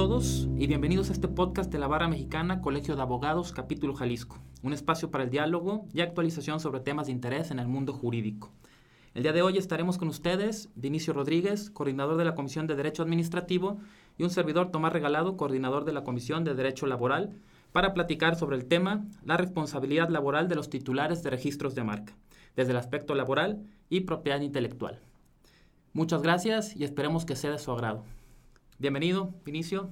y bienvenidos a este podcast de la Barra Mexicana Colegio de Abogados Capítulo Jalisco, un espacio para el diálogo y actualización sobre temas de interés en el mundo jurídico. El día de hoy estaremos con ustedes Vinicio Rodríguez, coordinador de la Comisión de Derecho Administrativo, y un servidor Tomás Regalado, coordinador de la Comisión de Derecho Laboral, para platicar sobre el tema la responsabilidad laboral de los titulares de registros de marca, desde el aspecto laboral y propiedad intelectual. Muchas gracias y esperemos que sea de su agrado. Bienvenido, Vinicio.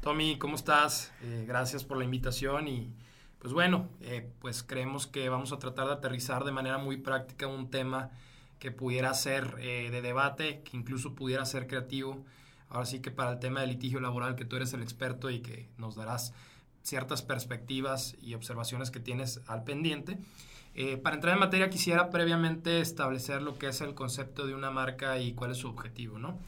Tommy, ¿cómo estás? Eh, gracias por la invitación y pues bueno, eh, pues creemos que vamos a tratar de aterrizar de manera muy práctica un tema que pudiera ser eh, de debate, que incluso pudiera ser creativo. Ahora sí que para el tema del litigio laboral, que tú eres el experto y que nos darás ciertas perspectivas y observaciones que tienes al pendiente. para entrar en materia quisiera previamente establecer lo que es el concepto de una marca y cuál es su objetivo, ¿no?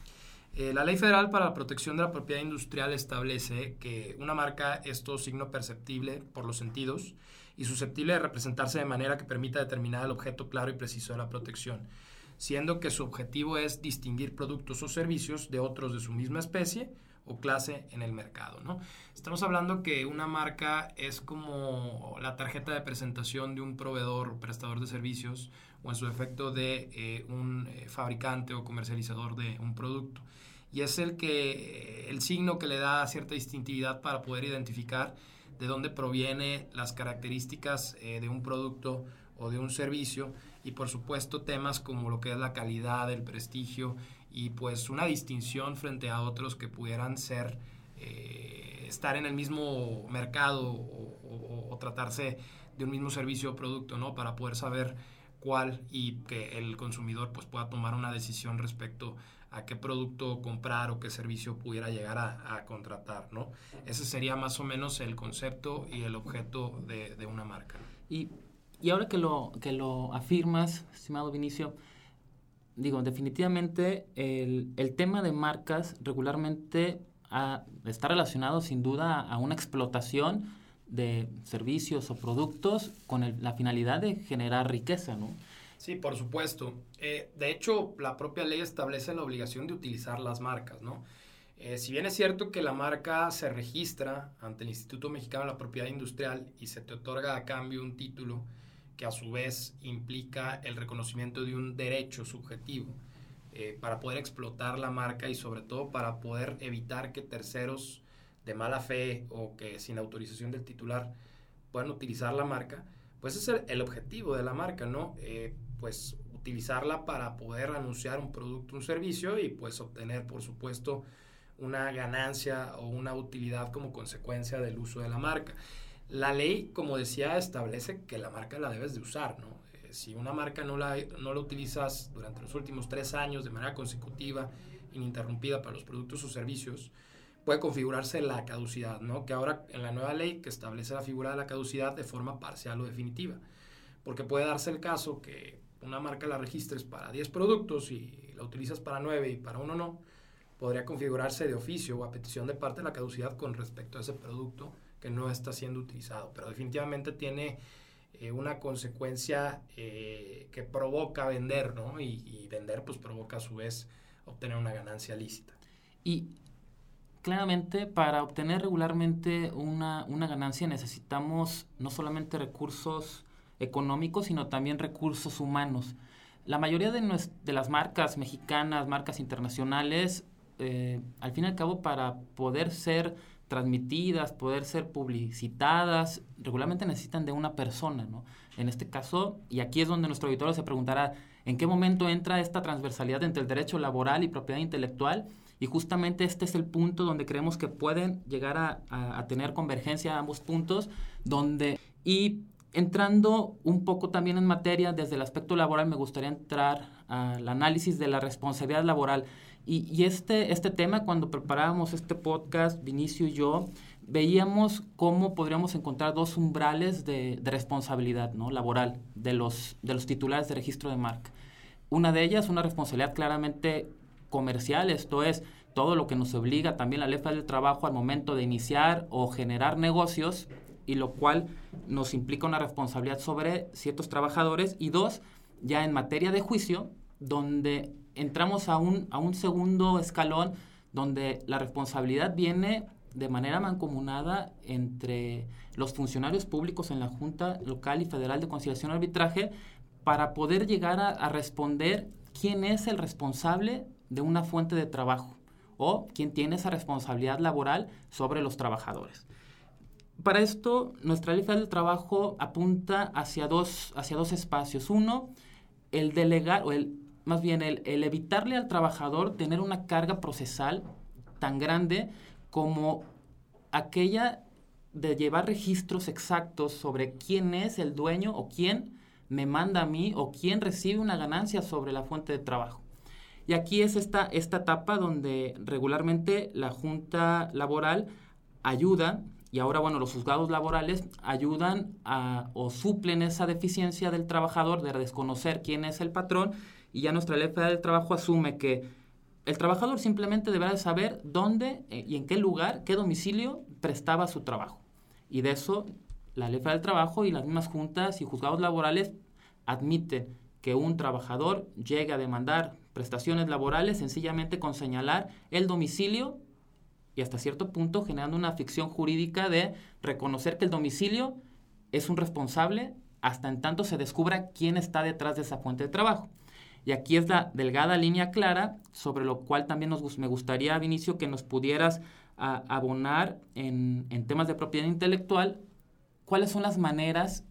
Eh, la Ley Federal para la Protección de la Propiedad Industrial establece que una marca es todo signo perceptible por los sentidos y susceptible de representarse de manera que permita determinar el objeto claro y preciso de la protección, siendo que su objetivo es distinguir productos o servicios de otros de su misma especie o clase en el mercado. ¿no? Estamos hablando que una marca es como la tarjeta de presentación de un proveedor o prestador de servicios o en su efecto de eh, un eh, fabricante o comercializador de un producto y es el que el signo que le da cierta distintividad para poder identificar de dónde proviene las características eh, de un producto o de un servicio y por supuesto temas como lo que es la calidad, el prestigio y pues una distinción frente a otros que pudieran ser eh, estar en el mismo mercado o, o, tratarse de un mismo servicio o producto, ¿no? Para poder saber cuál y que el consumidor pues pueda tomar una decisión respecto a qué producto comprar o qué servicio pudiera llegar a, contratar, ¿no? Ese sería más o menos el concepto y el objeto de, una marca. Y, y, ahora que lo, que lo afirmas, estimado Vinicio, digo, definitivamente el, el tema de marcas regularmente está relacionado sin duda a una explotación de servicios o productos con la finalidad de generar riqueza, ¿no? Sí, por supuesto. Eh, de hecho, la propia ley establece la obligación de utilizar las marcas, ¿no? Eh, si bien es cierto que la marca se registra ante el Instituto Mexicano de la Propiedad Industrial y se te otorga a cambio un título que a su vez implica el reconocimiento de un derecho subjetivo eh, para poder explotar la marca y sobre todo para poder evitar que terceros de mala fe o que sin autorización del titular puedan utilizar la marca, pues es el, objetivo de la marca, ¿no? pues utilizarla para poder anunciar un producto, un servicio y pues obtener, por supuesto, una ganancia o una utilidad como consecuencia del uso de la marca. La ley, como decía, establece que la marca la debes de usar, ¿no? Eh, si una marca no la, no la utilizas durante los últimos tres años de manera consecutiva, ininterrumpida para los productos o servicios, puede configurarse la caducidad, ¿no? Que ahora en la nueva ley que establece la figura de la caducidad de forma parcial o definitiva. Porque puede darse el caso que una marca la registres para 10 productos y la utilizas para 9 y para uno no, podría configurarse de oficio o a petición de parte de la caducidad con respecto a ese producto que no está siendo utilizado. Pero definitivamente tiene eh, una consecuencia eh, que provoca vender, ¿no? Y, vender pues provoca a su vez obtener una ganancia lícita. Y claramente para obtener regularmente una, una ganancia necesitamos no solamente recursos económicos, sino también recursos humanos. La mayoría de, de las marcas mexicanas, marcas internacionales, eh, al fin y al cabo, para poder ser transmitidas, poder ser publicitadas, regularmente necesitan de una persona, ¿no? En este caso, y aquí es donde nuestro auditorio se preguntará, ¿en qué momento entra esta transversalidad entre el derecho laboral y propiedad intelectual? Y justamente este es el punto donde creemos que pueden llegar a, a tener convergencia ambos puntos, donde, y Entrando un poco también en materia, desde el aspecto laboral, me gustaría entrar al análisis de la responsabilidad laboral. Y, este, este tema, cuando preparábamos este podcast, Vinicio y yo, veíamos cómo podríamos encontrar dos umbrales de, responsabilidad ¿no? laboral de los, de los titulares de registro de marca. Una de ellas, una responsabilidad claramente comercial, esto es, todo lo que nos obliga también la ley del trabajo al momento de iniciar o generar negocios y lo cual nos implica una responsabilidad sobre ciertos trabajadores. Y dos, ya en materia de juicio, donde entramos a un, a un segundo escalón donde la responsabilidad viene de manera mancomunada entre los funcionarios públicos en la Junta Local y Federal de Conciliación y Arbitraje para poder llegar a, responder quién es el responsable de una fuente de trabajo o quién tiene esa responsabilidad laboral sobre los trabajadores. Para esto, nuestra ley del trabajo apunta hacia dos, hacia dos espacios. Uno, el delegar, o el, más bien el evitarle al trabajador tener una carga procesal tan grande como aquella de llevar registros exactos sobre quién es el dueño o quién me manda a mí o quién recibe una ganancia sobre la fuente de trabajo. Y aquí es esta, esta etapa donde regularmente la Junta Laboral ayuda, y ahora, bueno, los juzgados laborales ayudan a, o suplen esa deficiencia del trabajador de desconocer quién es el patrón, y ya nuestra ley federal del trabajo asume que el trabajador simplemente deberá saber dónde eh, y en qué lugar, qué domicilio prestaba su trabajo. Y de eso la ley federal del trabajo y las mismas juntas y juzgados laborales admiten que un trabajador llegue a demandar prestaciones laborales sencillamente con señalar el domicilio y hasta cierto punto generando una ficción jurídica de reconocer que el domicilio es un responsable hasta en tanto se descubra quién está detrás de esa fuente de trabajo. Y aquí es la delgada línea clara sobre lo cual también nos, me gustaría, Vinicio, que nos pudieras abonar en, en temas de propiedad intelectual, cuáles son las maneras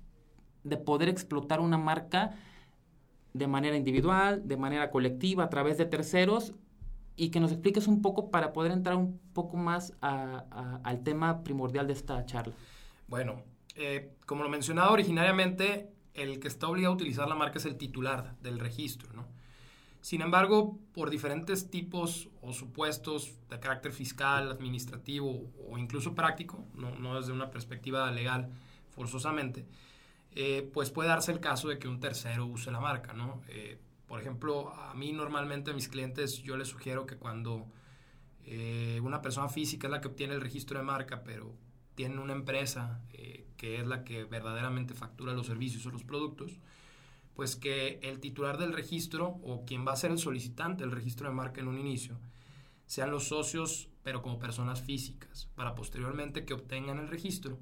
de poder explotar una marca de manera individual, de manera colectiva, a través de terceros, y que nos expliques un poco para poder entrar un poco más al tema primordial de esta charla. Bueno, eh, como lo mencionaba originariamente, el que está obligado a utilizar la marca es el titular del registro, ¿no? Sin embargo, por diferentes tipos o supuestos de carácter fiscal, administrativo o incluso práctico, no, no desde una perspectiva legal forzosamente, eh, pues puede darse el caso de que un tercero use la marca, ¿no? Eh, por ejemplo, a mí normalmente a mis clientes yo les sugiero que cuando eh, una persona física es la que obtiene el registro de marca, pero tiene una empresa que es la que verdaderamente factura los servicios o los productos, pues que el titular del registro o quien va a ser el solicitante del registro de marca en un inicio sean los socios, pero como personas físicas, para posteriormente que obtengan el registro,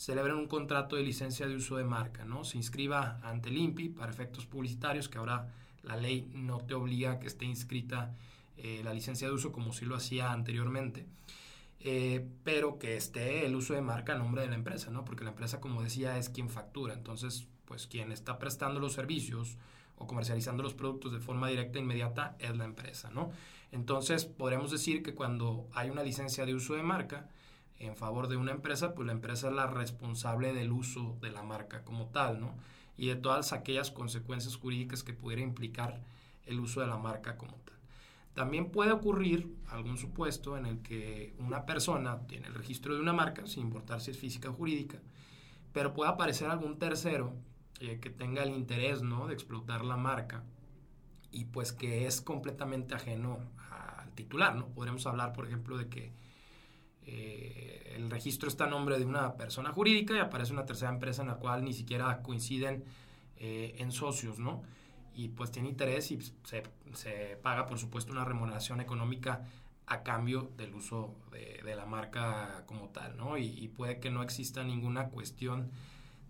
celebren un contrato de licencia de uso de marca, ¿no? Se inscriba ante el INPI para efectos publicitarios, que ahora la ley no te obliga a que esté inscrita eh, la licencia de uso como si lo hacía anteriormente. Eh, pero que esté el uso de marca a nombre de la empresa, ¿no? Porque la empresa, como decía, es quien factura. Entonces, pues quien está prestando los servicios o comercializando los productos de forma directa e inmediata es la empresa, ¿no? Entonces, podríamos decir que cuando hay una licencia de uso de marca en favor de una empresa, pues la empresa es la responsable del uso de la marca como tal, ¿no? Y de todas aquellas consecuencias jurídicas que pudiera implicar el uso de la marca como tal. También puede ocurrir algún supuesto en el que una persona tiene el registro de una marca, sin importar si es física o jurídica, pero puede aparecer algún tercero eh, que tenga el interés ¿no? de explotar la marca y pues que es completamente ajeno al titular. ¿no? Podríamos hablar, por ejemplo, de que eh, el registro está a nombre de una persona jurídica y aparece una tercera empresa en la cual ni siquiera coinciden eh, en socios, ¿no? Y pues tiene interés y se, se, paga, por supuesto, una remuneración económica a cambio del uso de, la marca como tal, ¿no? Y, puede que no exista ninguna cuestión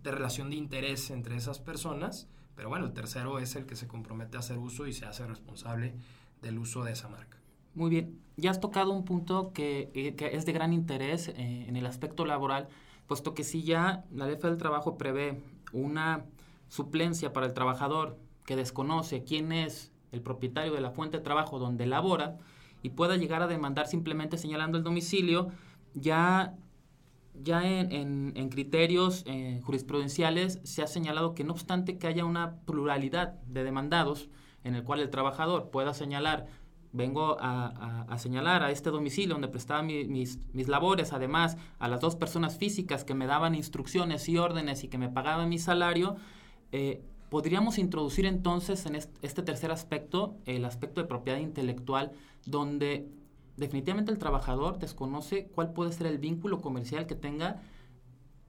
de relación de interés entre esas personas, pero bueno, el tercero es el que se compromete a hacer uso y se hace responsable del uso de esa marca. Muy bien, ya has tocado un punto que, eh, que es de gran interés eh, en el aspecto laboral, puesto que si ya la ley del trabajo prevé una suplencia para el trabajador que desconoce quién es el propietario de la fuente de trabajo donde labora y pueda llegar a demandar simplemente señalando el domicilio, ya ya en, en, criterios eh, jurisprudenciales se ha señalado que no obstante que haya una pluralidad de demandados en el cual el trabajador pueda señalar, vengo a, señalar a este domicilio donde prestaba mis, mis, labores, además a las dos personas físicas que me daban instrucciones y órdenes y que me pagaban mi salario, eh, podríamos introducir entonces en este tercer aspecto, el aspecto de propiedad intelectual, donde definitivamente el trabajador desconoce cuál puede ser el vínculo comercial que tenga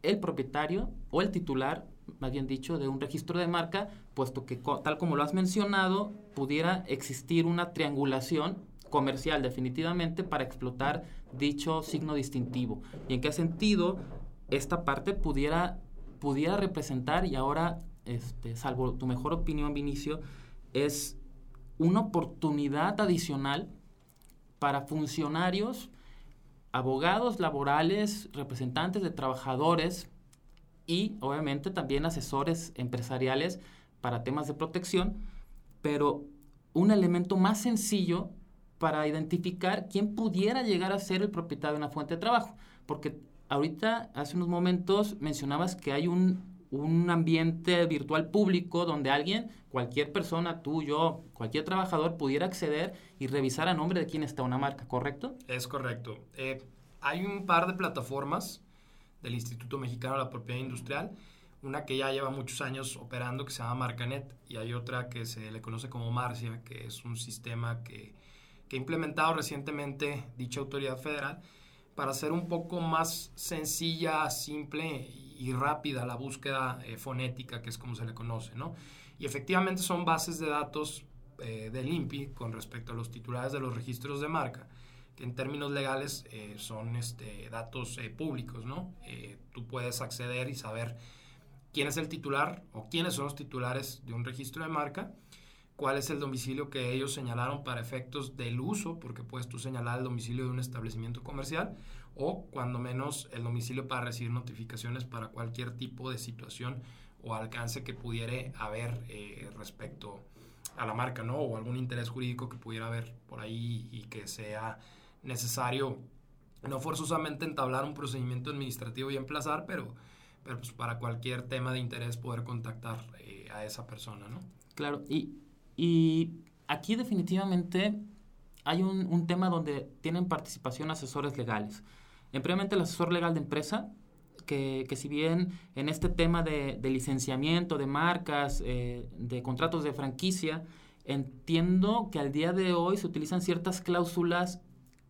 el propietario o el titular, más bien dicho, de un registro de marca, puesto que tal como lo has mencionado, pudiera existir una triangulación comercial definitivamente para explotar dicho signo distintivo. ¿Y en qué sentido esta parte pudiera, pudiera representar, y ahora, este, salvo tu mejor opinión, Vinicio, es una oportunidad adicional para funcionarios, abogados laborales, representantes de trabajadores y obviamente también asesores empresariales para temas de protección, pero un elemento más sencillo para identificar quién pudiera llegar a ser el propietario de una fuente de trabajo. Porque ahorita, hace unos momentos, mencionabas que hay un, un ambiente virtual público donde alguien, cualquier persona, tú, yo, cualquier trabajador pudiera acceder y revisar a nombre de quién está una marca, ¿correcto? Es correcto. Eh, hay un par de plataformas del Instituto Mexicano de la Propiedad Industrial una que ya lleva muchos años operando que se llama Marcanet y hay otra que se le conoce como Marcia, que es un sistema que, que ha implementado recientemente dicha autoridad federal para hacer un poco más sencilla, simple y rápida la búsqueda eh, fonética, que es como se le conoce, ¿no? Y efectivamente son bases de datos eh, del INPI con respecto a los titulares de los registros de marca, que en términos legales eh, son este, datos públicos, ¿no? tú puedes acceder y saber quién es el titular o quiénes son los titulares de un registro de marca, cuál es el domicilio que ellos señalaron para efectos del uso, porque puedes tú señalar el domicilio de un establecimiento comercial o cuando menos el domicilio para recibir notificaciones para cualquier tipo de situación o alcance que pudiera haber eh, respecto a la marca, ¿no? O algún interés jurídico que pudiera haber por ahí y que sea necesario no forzosamente entablar un procedimiento administrativo y emplazar, pero pero pues para cualquier tema de interés poder contactar eh, a esa persona, ¿no? Claro, y, y aquí definitivamente hay un, un, tema donde tienen participación asesores legales. En el asesor legal de empresa, que, que si bien en este tema de, de licenciamiento, de marcas, eh, de contratos de franquicia, entiendo que al día de hoy se utilizan ciertas cláusulas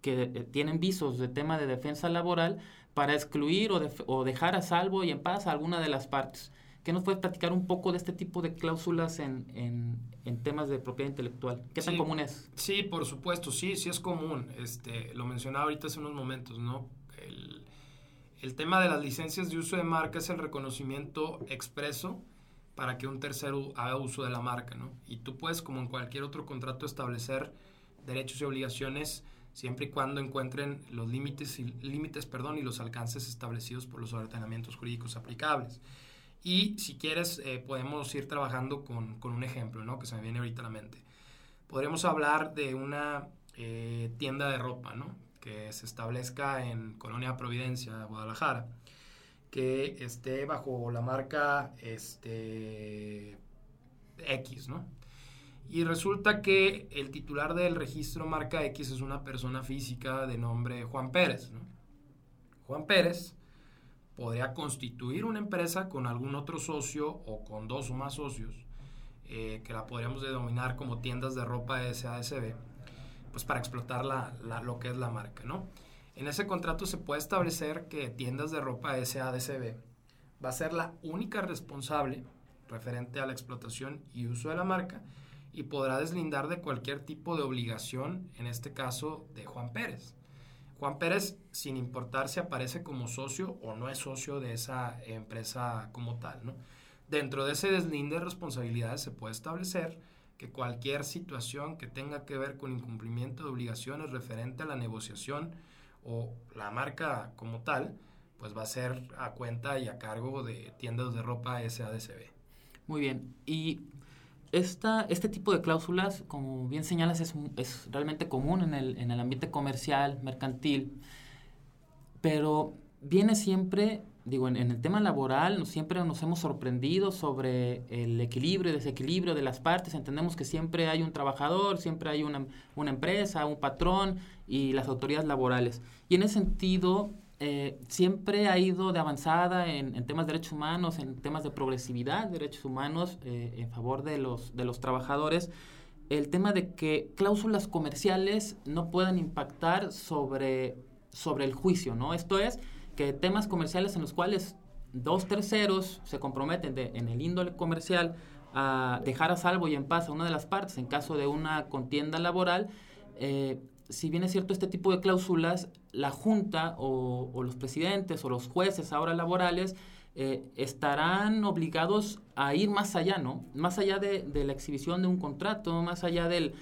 que eh, tienen visos de tema de defensa laboral para excluir o, dejar a salvo y en paz a alguna de las partes. ¿Qué nos puedes platicar un poco de este tipo de cláusulas en, temas de propiedad intelectual? ¿Qué tan común es? Sí, por supuesto, sí, sí es común. Este, lo mencionaba ahorita hace unos momentos, ¿no? El, el tema de las licencias de uso de marca es el reconocimiento expreso para que un tercero haga uso de la marca, ¿no? Y tú puedes, como en cualquier otro contrato, establecer derechos y obligaciones siempre y cuando encuentren los límites y, límites, perdón, y los alcances establecidos por los ordenamientos jurídicos aplicables. Y si quieres, eh, podemos ir trabajando con, con, un ejemplo, ¿no? Que se me viene ahorita a la mente. Podríamos hablar de una eh, tienda de ropa, ¿no? Que se establezca en Colonia Providencia, Guadalajara, que esté bajo la marca este, X, ¿no? Y resulta que el titular del registro marca X es una persona física de nombre Juan Pérez. Juan Pérez podría constituir una empresa con algún otro socio o con dos o más socios, eh, que la podríamos denominar como tiendas de ropa SASB, pues para explotar la, lo que es la marca. ¿no? En ese contrato se puede establecer que tiendas de ropa SADCB va a ser la única responsable referente a la explotación y uso de la marca y podrá deslindar de cualquier tipo de obligación, en este caso de Juan Pérez. Juan Pérez, sin importar si aparece como socio o no es socio de esa empresa como tal, ¿no? Dentro de ese deslinde de responsabilidades se puede establecer que cualquier situación que tenga que ver con incumplimiento de obligaciones referente a la negociación o la marca como tal, pues va a ser a cuenta y a cargo de tiendas de ropa SADCB. Muy bien. Y esta, este tipo de cláusulas, como bien señalas, es, es realmente común en el, en el, ambiente comercial, mercantil, pero viene siempre, digo, en, el tema laboral, siempre nos hemos sorprendido sobre el equilibrio y desequilibrio de las partes. Entendemos que siempre hay un trabajador, siempre hay una, una empresa, un patrón y las autoridades laborales. Y en ese sentido, eh, siempre ha ido de avanzada en, temas de derechos humanos, en temas de progresividad de derechos humanos eh, en favor de los, de los trabajadores. El tema de que cláusulas comerciales no puedan impactar sobre, sobre el juicio, ¿no? Esto es, que temas comerciales en los cuales dos terceros se comprometen en el índole comercial a dejar a salvo y en paz a una de las partes en caso de una contienda laboral, eh, si bien es cierto este tipo de cláusulas, la Junta o, los presidentes o los jueces ahora laborales eh, estarán obligados a ir más allá, ¿no? Más allá de, la exhibición de un contrato, más allá del,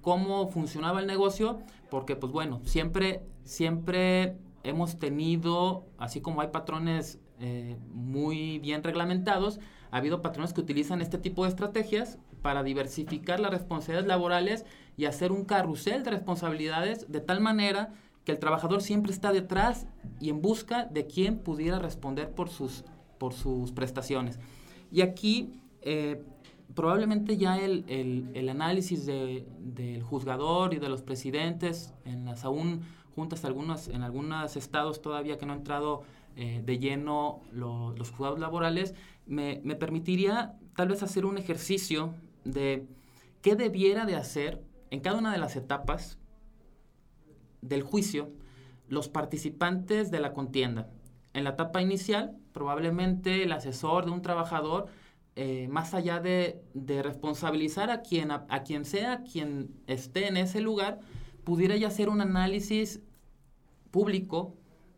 cómo funcionaba el negocio, porque pues bueno, siempre, siempre hemos tenido, así como hay patrones eh, muy bien reglamentados, ha habido patrones que utilizan este tipo de estrategias para diversificar las responsabilidades laborales y hacer un carrusel de responsabilidades de tal manera que el trabajador siempre está detrás y en busca de quien pudiera responder por sus, por sus prestaciones. Y aquí eh, probablemente ya el, el, análisis de, del juzgador y de los presidentes en las aún juntas algunas, en algunos estados todavía que no han entrado eh, de lleno los juzgados laborales, me permitiría tal vez hacer un ejercicio de qué debiera de hacer en cada una de las etapas del juicio los participantes de la contienda. En la etapa inicial, probablemente el asesor de un trabajador, eh, más allá de, responsabilizar a quien, a, quien sea, quien esté en ese lugar, pudiera ya hacer un análisis público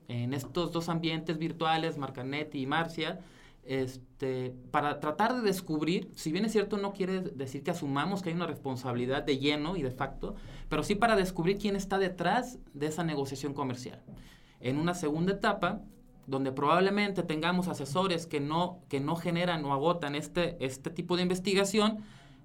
en estos dos ambientes virtuales, Marcanet y Marcia, este, para tratar de descubrir, si bien es cierto, no quiere decir que asumamos que hay una responsabilidad de lleno y de facto, pero sí para descubrir quién está detrás de esa negociación comercial. En una segunda etapa, donde probablemente tengamos asesores que no, que no generan o agotan este, este tipo de investigación,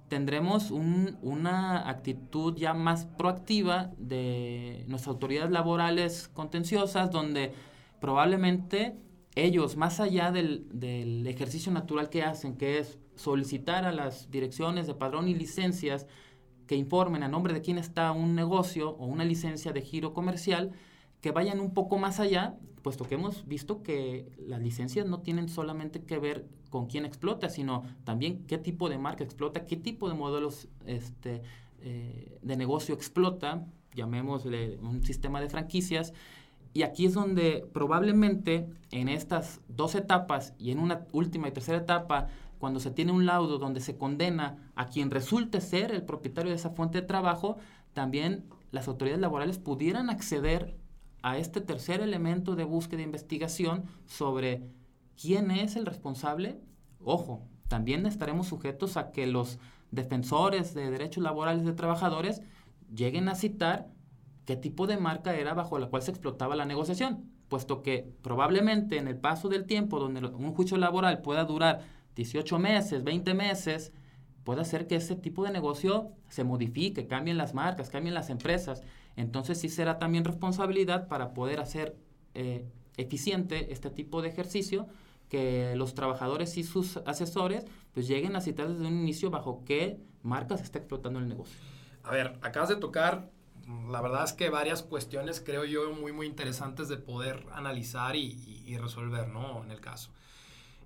tendremos una actitud ya más proactiva de nuestras autoridades laborales contenciosas, donde probablemente ellos, más allá del, ejercicio natural que hacen, que es solicitar a las direcciones de padrón y licencias que informen a nombre de quién está un negocio o una licencia de giro comercial, que vayan un poco más allá, puesto que hemos visto que las licencias no tienen solamente que ver con quién explota, sino también qué tipo de marca explota, qué tipo de modelos este, eh, de negocio explota, llamémosle un sistema de franquicias, y aquí es donde probablemente en estas dos etapas y en una última y tercera etapa, cuando se tiene un laudo donde se condena a quien resulte ser el propietario de esa fuente de trabajo, también las autoridades laborales pudieran acceder a este tercer elemento de búsqueda e investigación sobre quién es el responsable. Ojo, también estaremos sujetos a que los defensores de derechos laborales de trabajadores lleguen a citar qué tipo de marca era bajo la cual se explotaba la negociación, puesto que probablemente en el paso del tiempo, donde un juicio laboral pueda durar 18 meses, 20 meses, puede hacer que ese tipo de negocio se modifique, cambien las marcas, cambien las empresas. Entonces sí será también responsabilidad para poder hacer eh, eficiente este tipo de ejercicio, que los trabajadores y sus asesores pues lleguen a citar desde un inicio bajo qué marcas está explotando el negocio. A ver, acabas de tocar la verdad es que varias cuestiones creo yo muy, muy interesantes de poder analizar y, resolver, ¿no? En el caso.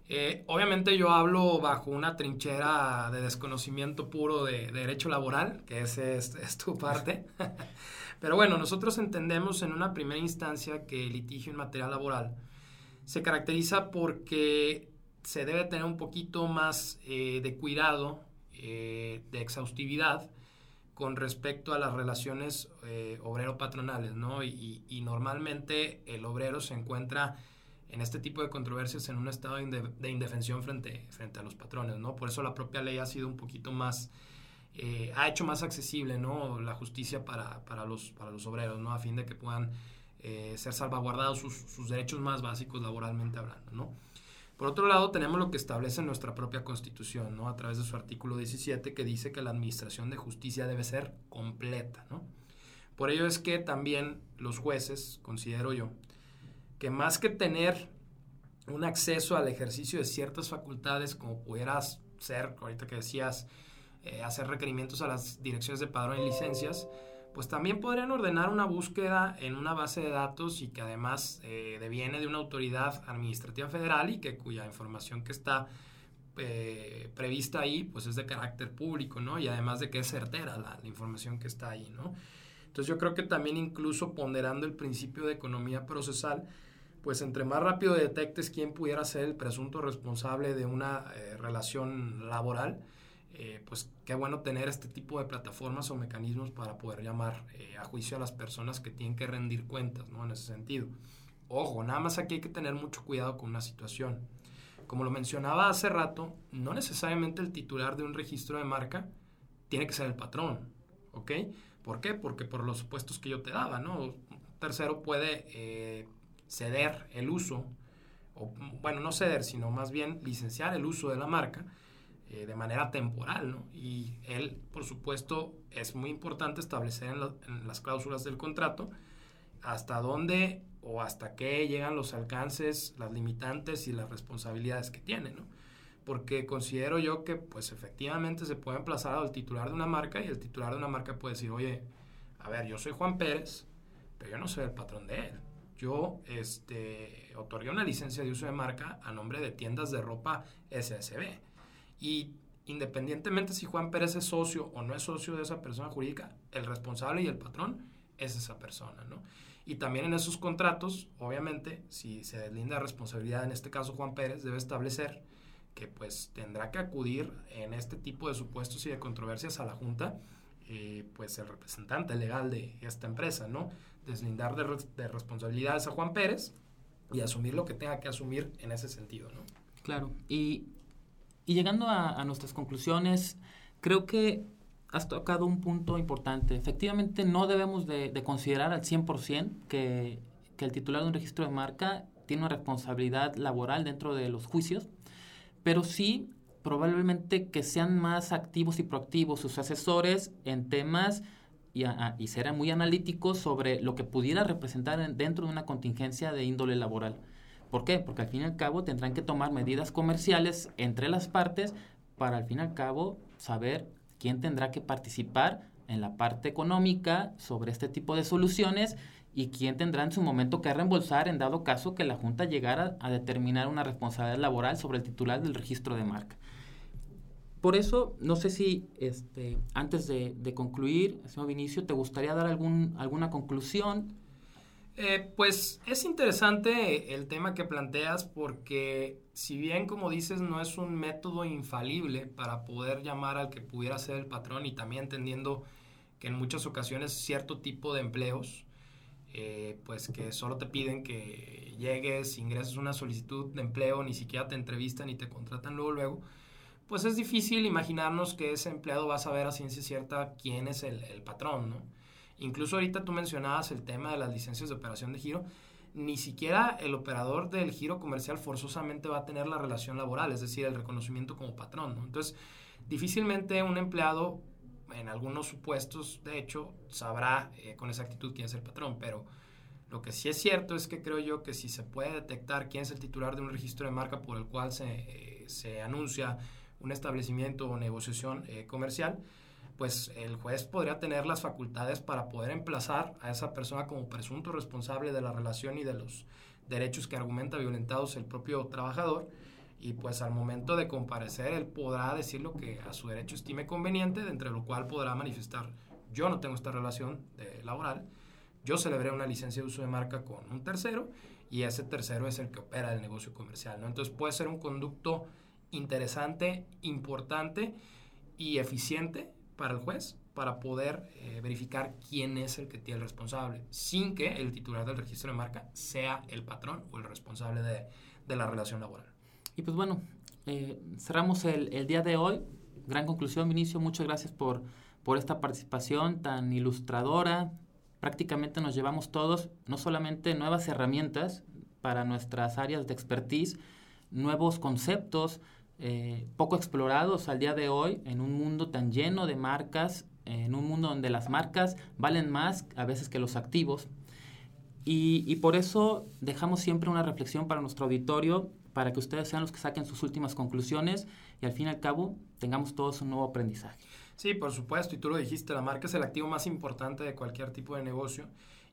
Eh, obviamente yo hablo bajo una trinchera de desconocimiento puro de, derecho laboral, que ese es, es tu parte. Pero bueno, nosotros entendemos en una primera instancia que el litigio en materia laboral se caracteriza porque se debe tener un poquito más eh, de cuidado, eh, de exhaustividad, con respecto a las relaciones eh, obrero-patronales, ¿no? Y, normalmente el obrero se encuentra en este tipo de controversias en un estado de indefensión frente, frente a los patrones, ¿no? Por eso la propia ley ha sido un poquito más, eh, ha hecho más accesible, ¿no? La justicia para, para, los, para los obreros, ¿no? A fin de que puedan eh, ser salvaguardados sus, sus derechos más básicos laboralmente hablando, ¿no? Por otro lado, tenemos lo que establece nuestra propia Constitución, ¿no? A través de su artículo 17, que dice que la administración de justicia debe ser completa, ¿no? Por ello es que también los jueces, considero yo, que más que tener un acceso al ejercicio de ciertas facultades, como pudieras ser, ahorita que decías, eh, hacer requerimientos a las direcciones de padrón y licencias, pues también podrían ordenar una búsqueda en una base de datos y que además eh, deviene de una autoridad administrativa federal y que cuya información que está eh, prevista ahí pues es de carácter público, ¿no? Y además de que es certera la, información que está ahí, ¿no? Entonces yo creo que también incluso ponderando el principio de economía procesal, pues entre más rápido detectes quién pudiera ser el presunto responsable de una eh, relación laboral, eh, pues qué bueno tener este tipo de plataformas o mecanismos para poder llamar eh, a juicio a las personas que tienen que rendir cuentas, ¿no? En ese sentido. Ojo, nada más aquí hay que tener mucho cuidado con una situación. Como lo mencionaba hace rato, no necesariamente el titular de un registro de marca tiene que ser el patrón, ¿ok? ¿Por qué? Porque por los supuestos que yo te daba, ¿no? Tercero puede eh, ceder el uso, o bueno, no ceder, sino más bien licenciar el uso de la marca eh, de manera temporal, ¿no? Y él, por supuesto, es muy importante establecer en, las cláusulas del contrato hasta dónde o hasta qué llegan los alcances, las limitantes y las responsabilidades que tiene, ¿no? Porque considero yo que, pues, efectivamente se puede emplazar al titular de una marca y el titular de una marca puede decir, oye, a ver, yo soy Juan Pérez, pero yo no soy el patrón de él. Yo este, otorgué una licencia de uso de marca a nombre de tiendas de ropa SSB y independientemente si Juan Pérez es socio o no es socio de esa persona jurídica, el responsable y el patrón es esa persona, ¿no? Y también en esos contratos, obviamente, si se deslinda responsabilidad, en este caso Juan Pérez, debe establecer que pues tendrá que acudir en este tipo de supuestos y de controversias a la Junta, eh, pues el representante legal de esta empresa, ¿no? Deslindar de, de responsabilidades a Juan Pérez y asumir lo que tenga que asumir en ese sentido, ¿no? Claro, y y llegando a, nuestras conclusiones, creo que has tocado un punto importante. Efectivamente, no debemos de, considerar al 100% que, que el titular de un registro de marca tiene una responsabilidad laboral dentro de los juicios, pero sí probablemente que sean más activos y proactivos sus asesores en temas y, y serán muy analíticos sobre lo que pudiera representar dentro de una contingencia de índole laboral. ¿Por qué? Porque al fin y al cabo tendrán que tomar medidas comerciales entre las partes para al fin y al cabo saber quién tendrá que participar en la parte económica sobre este tipo de soluciones y quién tendrá en su momento que reembolsar en dado caso que la Junta llegara a determinar una responsabilidad laboral sobre el titular del registro de marca. Por eso, no sé si este, antes de, de concluir, señor Vinicio, ¿te gustaría dar algún, alguna conclusión eh, pues es interesante el tema que planteas porque si bien como dices no es un método infalible para poder llamar al que pudiera ser el patrón y también entendiendo que en muchas ocasiones cierto tipo de empleos eh, pues que solo te piden que llegues, ingreses una solicitud de empleo, ni siquiera te entrevistan y te contratan luego luego, pues es difícil imaginarnos que ese empleado va a saber a ciencia cierta quién es el, el patrón, ¿no? Incluso ahorita tú mencionabas el tema de las licencias de operación de giro. Ni siquiera el operador del giro comercial forzosamente va a tener la relación laboral, es decir, el reconocimiento como patrón. Entonces, difícilmente un empleado, en algunos supuestos, de hecho, sabrá eh, con exactitud quién es el patrón, pero lo que sí es cierto es que creo yo que si se puede detectar quién es el titular de un registro de marca por el cual se, eh, se anuncia un establecimiento o negociación eh, comercial, pues el juez podría tener las facultades para poder emplazar a esa persona como presunto responsable de la relación y de los derechos que argumenta violentados el propio trabajador y pues al momento de comparecer él podrá decir lo que a su derecho estime conveniente, de entre lo cual podrá manifestar yo no tengo esta relación laboral, yo celebré una licencia de uso de marca con un tercero y ese tercero es el que opera el negocio comercial, ¿no? Entonces puede ser un conducto interesante, importante y eficiente para el juez para poder eh, verificar quién es el que tiene el responsable, sin que el titular del registro de marca sea el patrón o el responsable de, de la relación laboral. Y pues bueno, eh, cerramos el, el, día de hoy. Gran conclusión, Vinicio. Muchas gracias por, por esta participación tan ilustradora. Prácticamente nos llevamos todos, no solamente nuevas herramientas para nuestras áreas de expertise, nuevos conceptos, eh, poco explorados al día de hoy en un mundo tan lleno de marcas, en un mundo donde las marcas valen más a veces que los activos. Y, por eso dejamos siempre una reflexión para nuestro auditorio, para que ustedes sean los que saquen sus últimas conclusiones y al fin y al cabo tengamos todos un nuevo aprendizaje. Sí, por supuesto, y tú lo dijiste, la marca es el activo más importante de cualquier tipo de negocio.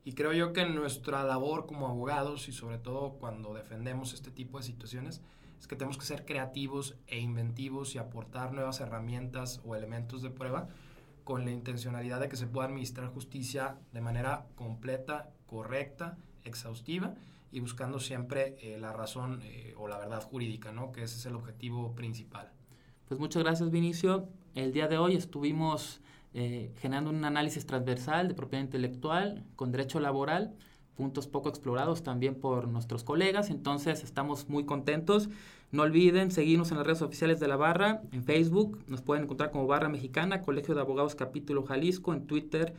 Y creo yo que nuestra labor como abogados y sobre todo cuando defendemos este tipo de situaciones, es que tenemos que ser creativos e inventivos y aportar nuevas herramientas o elementos de prueba con la intencionalidad de que se pueda administrar justicia de manera completa, correcta, exhaustiva y buscando siempre eh, la razón eh, o la verdad jurídica, ¿no? que ese es el objetivo principal. Pues muchas gracias Vinicio. El día de hoy estuvimos eh, generando un análisis transversal de propiedad intelectual con derecho laboral, puntos poco explorados también por nuestros colegas, entonces estamos muy contentos. No olviden seguirnos en las redes oficiales de la Barra, en Facebook, nos pueden encontrar como Barra Mexicana, Colegio de Abogados Capítulo Jalisco, en Twitter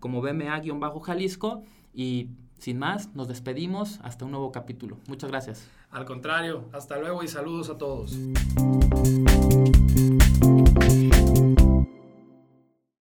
como BMA-Jalisco y sin más, nos despedimos hasta un nuevo capítulo. Muchas gracias. Al contrario, hasta luego y saludos a todos.